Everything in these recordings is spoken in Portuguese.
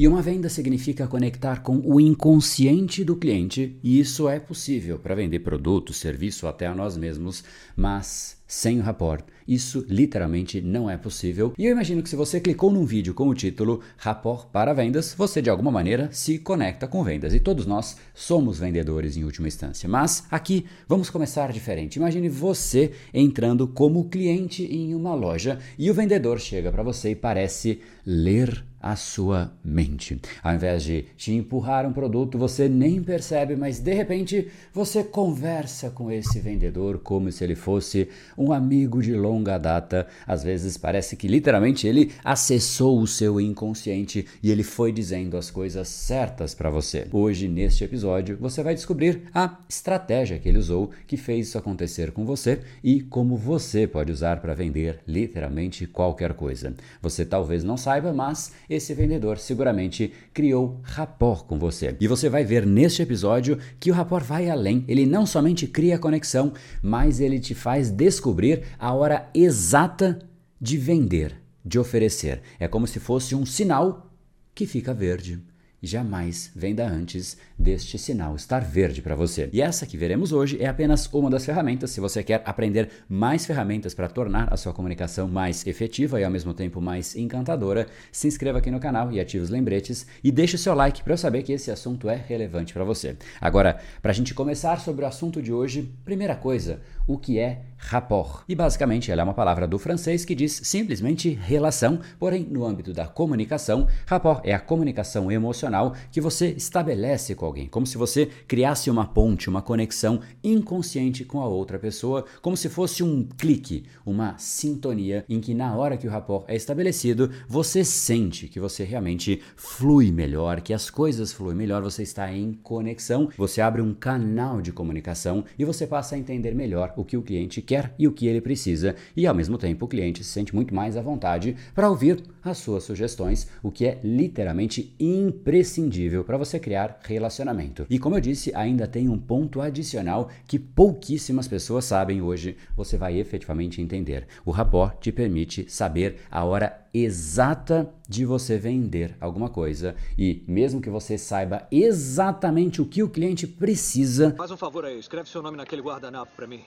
E uma venda significa conectar com o inconsciente do cliente, e isso é possível para vender produto, serviço até a nós mesmos, mas sem o rapport. Isso literalmente não é possível. E eu imagino que se você clicou num vídeo com o título Rapport para Vendas, você de alguma maneira se conecta com vendas. E todos nós somos vendedores em última instância. Mas aqui vamos começar diferente. Imagine você entrando como cliente em uma loja e o vendedor chega para você e parece ler a sua mente. Ao invés de te empurrar um produto, você nem percebe, mas de repente você conversa com esse vendedor como se ele fosse um amigo de longa data. Às vezes parece que literalmente ele acessou o seu inconsciente e ele foi dizendo as coisas certas para você. Hoje, neste episódio, você vai descobrir a estratégia que ele usou que fez isso acontecer com você e como você pode usar para vender literalmente qualquer coisa. Você talvez não saiba, mas esse vendedor seguramente criou rapport com você. E você vai ver neste episódio que o rapport vai além. Ele não somente cria conexão, mas ele te faz descobrir a hora exata de vender, de oferecer. É como se fosse um sinal que fica verde jamais venda antes deste sinal estar verde para você. E essa que veremos hoje é apenas uma das ferramentas. Se você quer aprender mais ferramentas para tornar a sua comunicação mais efetiva e ao mesmo tempo mais encantadora, se inscreva aqui no canal e ative os lembretes e deixe o seu like para eu saber que esse assunto é relevante para você. Agora, para a gente começar sobre o assunto de hoje, primeira coisa, o que é rapport? E basicamente ela é uma palavra do francês que diz simplesmente relação, porém no âmbito da comunicação, rapport é a comunicação emocional emocional que você estabelece com alguém, como se você criasse uma ponte, uma conexão inconsciente com a outra pessoa, como se fosse um clique, uma sintonia em que na hora que o rapport é estabelecido, você sente que você realmente flui melhor, que as coisas fluem melhor, você está em conexão, você abre um canal de comunicação e você passa a entender melhor o que o cliente quer e o que ele precisa, e ao mesmo tempo o cliente se sente muito mais à vontade para ouvir as suas sugestões, o que é literalmente impressionante imprescindível para você criar relacionamento. E como eu disse, ainda tem um ponto adicional que pouquíssimas pessoas sabem hoje, você vai efetivamente entender. O rapport te permite saber a hora exata de você vender alguma coisa e mesmo que você saiba exatamente o que o cliente precisa. Faz um favor aí, escreve seu nome naquele guardanapo para mim.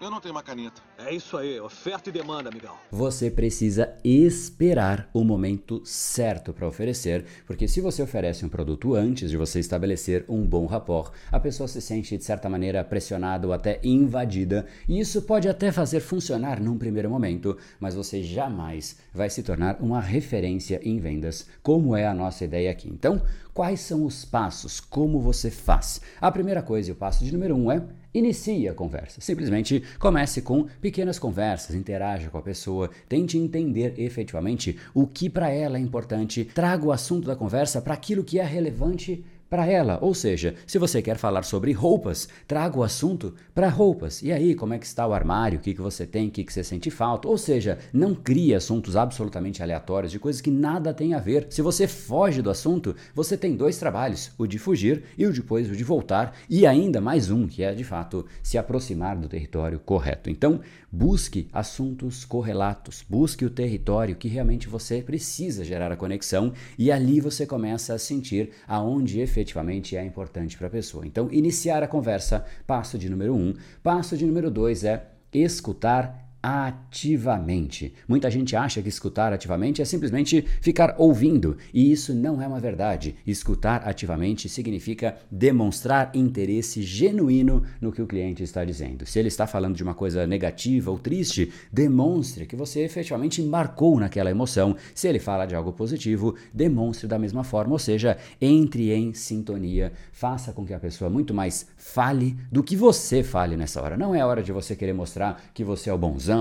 Eu não tenho uma caneta. É isso aí, oferta e demanda, amigão. Você precisa esperar o momento certo para oferecer, porque se você oferece um produto antes de você estabelecer um bom rapport, a pessoa se sente de certa maneira pressionada ou até invadida, e isso pode até fazer funcionar num primeiro momento, mas você jamais vai se tornar uma referência em vendas, como é a nossa ideia aqui. Então, quais são os passos? Como você faz? A primeira coisa, e o passo de número um é Inicie a conversa. Simplesmente comece com pequenas conversas, interaja com a pessoa, tente entender efetivamente o que para ela é importante, traga o assunto da conversa para aquilo que é relevante para ela. Ou seja, se você quer falar sobre roupas, traga o assunto para roupas. E aí, como é que está o armário? O que, que você tem? O que, que você sente falta? Ou seja, não crie assuntos absolutamente aleatórios de coisas que nada tem a ver. Se você foge do assunto, você tem dois trabalhos: o de fugir e o depois o de voltar, e ainda mais um, que é de fato se aproximar do território correto. Então, busque assuntos correlatos, busque o território que realmente você precisa gerar a conexão, e ali você começa a sentir aonde efetivamente é importante para a pessoa. Então, iniciar a conversa, passo de número um. Passo de número dois é escutar ativamente. Muita gente acha que escutar ativamente é simplesmente ficar ouvindo, e isso não é uma verdade. Escutar ativamente significa demonstrar interesse genuíno no que o cliente está dizendo. Se ele está falando de uma coisa negativa ou triste, demonstre que você efetivamente embarcou naquela emoção. Se ele fala de algo positivo, demonstre da mesma forma, ou seja, entre em sintonia, faça com que a pessoa muito mais fale do que você fale nessa hora. Não é hora de você querer mostrar que você é o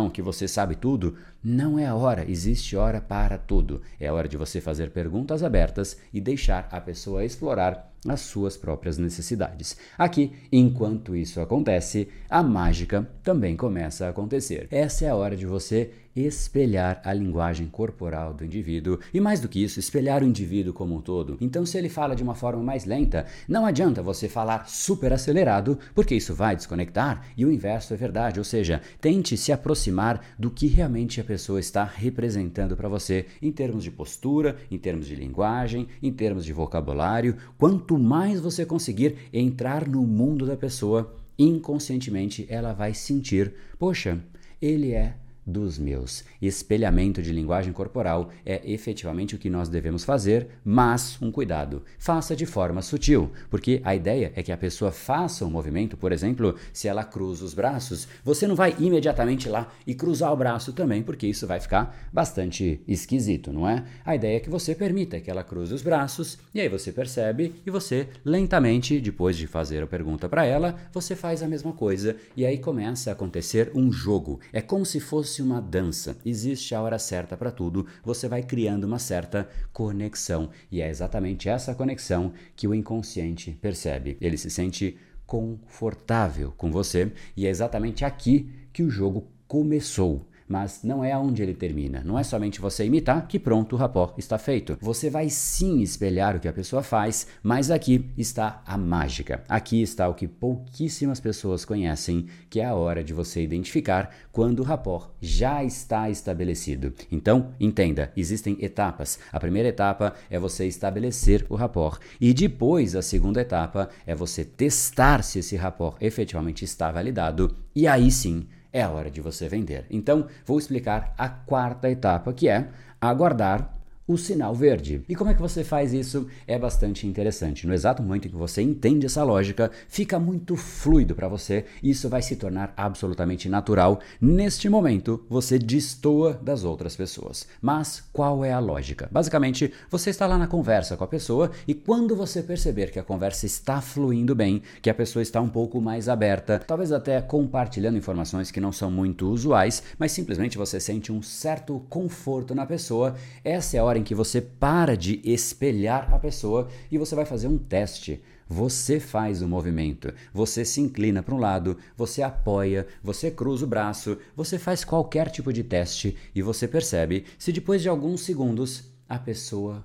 que você sabe tudo, não é a hora, existe hora para tudo. É hora de você fazer perguntas abertas e deixar a pessoa explorar as suas próprias necessidades. Aqui, enquanto isso acontece, a mágica também começa a acontecer. Essa é a hora de você espelhar a linguagem corporal do indivíduo e mais do que isso, espelhar o indivíduo como um todo. Então, se ele fala de uma forma mais lenta, não adianta você falar super acelerado, porque isso vai desconectar, e o inverso é verdade, ou seja, tente se aproximar do que realmente a pessoa está representando para você em termos de postura, em termos de linguagem, em termos de vocabulário. Quanto mais você conseguir entrar no mundo da pessoa, inconscientemente ela vai sentir: poxa, ele é dos meus. Espelhamento de linguagem corporal é efetivamente o que nós devemos fazer, mas um cuidado, faça de forma sutil, porque a ideia é que a pessoa faça um movimento, por exemplo, se ela cruza os braços, você não vai imediatamente lá e cruzar o braço também, porque isso vai ficar bastante esquisito, não é? A ideia é que você permita que ela cruze os braços e aí você percebe e você lentamente, depois de fazer a pergunta para ela, você faz a mesma coisa e aí começa a acontecer um jogo. É como se fosse fosse uma dança. Existe a hora certa para tudo, você vai criando uma certa conexão. E é exatamente essa conexão que o inconsciente percebe. Ele se sente confortável com você e é exatamente aqui que o jogo começou mas não é aonde ele termina. Não é somente você imitar que pronto, o rapó está feito. Você vai sim espelhar o que a pessoa faz, mas aqui está a mágica. Aqui está o que pouquíssimas pessoas conhecem, que é a hora de você identificar quando o rapó já está estabelecido. Então, entenda, existem etapas. A primeira etapa é você estabelecer o rapó e depois a segunda etapa é você testar se esse rapó efetivamente está validado e aí sim é hora de você vender. Então, vou explicar a quarta etapa, que é aguardar o sinal verde. E como é que você faz isso? É bastante interessante. No exato momento em que você entende essa lógica, fica muito fluido para você e isso vai se tornar absolutamente natural. Neste momento, você destoa das outras pessoas. Mas qual é a lógica? Basicamente, você está lá na conversa com a pessoa e quando você perceber que a conversa está fluindo bem, que a pessoa está um pouco mais aberta, talvez até compartilhando informações que não são muito usuais, mas simplesmente você sente um certo conforto na pessoa, essa é a hora hora em que você para de espelhar a pessoa e você vai fazer um teste. Você faz o movimento, você se inclina para um lado, você apoia, você cruza o braço, você faz qualquer tipo de teste e você percebe se depois de alguns segundos a pessoa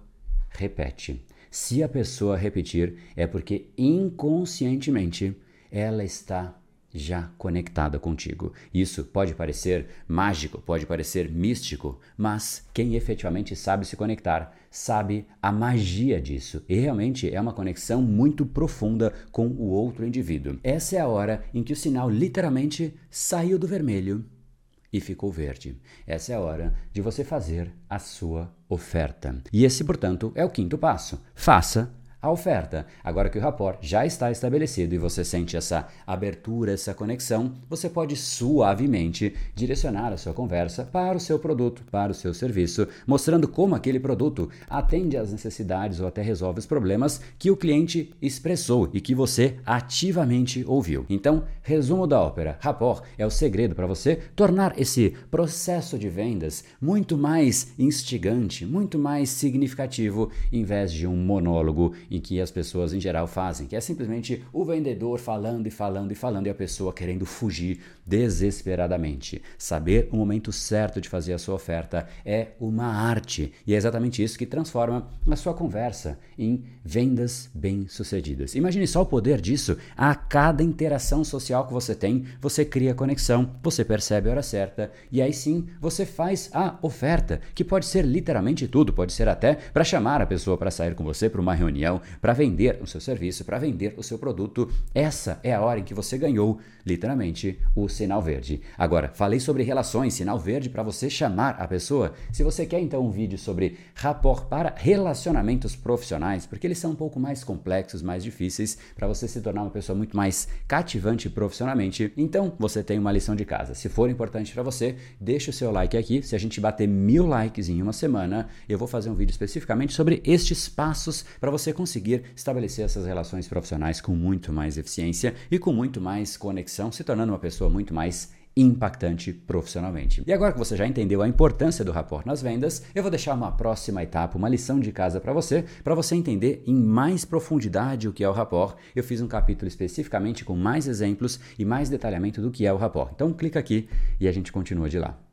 repete. Se a pessoa repetir, é porque inconscientemente ela está já conectada contigo. Isso pode parecer mágico, pode parecer místico, mas quem efetivamente sabe se conectar sabe a magia disso e realmente é uma conexão muito profunda com o outro indivíduo. Essa é a hora em que o sinal literalmente saiu do vermelho e ficou verde. Essa é a hora de você fazer a sua oferta. E esse, portanto, é o quinto passo. Faça a oferta. Agora que o rapport já está estabelecido e você sente essa abertura, essa conexão, você pode suavemente direcionar a sua conversa para o seu produto, para o seu serviço, mostrando como aquele produto atende às necessidades ou até resolve os problemas que o cliente expressou e que você ativamente ouviu. Então, resumo da ópera: rapport é o segredo para você tornar esse processo de vendas muito mais instigante, muito mais significativo, em vez de um monólogo em que as pessoas em geral fazem, que é simplesmente o vendedor falando e falando e falando e a pessoa querendo fugir desesperadamente. Saber o momento certo de fazer a sua oferta é uma arte e é exatamente isso que transforma a sua conversa em vendas bem-sucedidas. Imagine só o poder disso. A cada interação social que você tem, você cria conexão, você percebe a hora certa e aí sim você faz a oferta, que pode ser literalmente tudo, pode ser até para chamar a pessoa para sair com você para uma reunião, para vender o seu serviço, para vender o seu produto. Essa é a hora em que você ganhou, literalmente, o sinal verde. Agora, falei sobre relações, sinal verde para você chamar a pessoa. Se você quer então um vídeo sobre rapport para relacionamentos profissionais, porque eles são um pouco mais complexos, mais difíceis, para você se tornar uma pessoa muito mais cativante profissionalmente, então você tem uma lição de casa. Se for importante para você, deixa o seu like aqui. Se a gente bater mil likes em uma semana, eu vou fazer um vídeo especificamente sobre estes passos para você conseguir estabelecer essas relações profissionais com muito mais eficiência e com muito mais conexão, se tornando uma pessoa muito muito mais impactante profissionalmente. E agora que você já entendeu a importância do rapport nas vendas, eu vou deixar uma próxima etapa, uma lição de casa para você, para você entender em mais profundidade o que é o rapport. Eu fiz um capítulo especificamente com mais exemplos e mais detalhamento do que é o rapport. Então clica aqui e a gente continua de lá.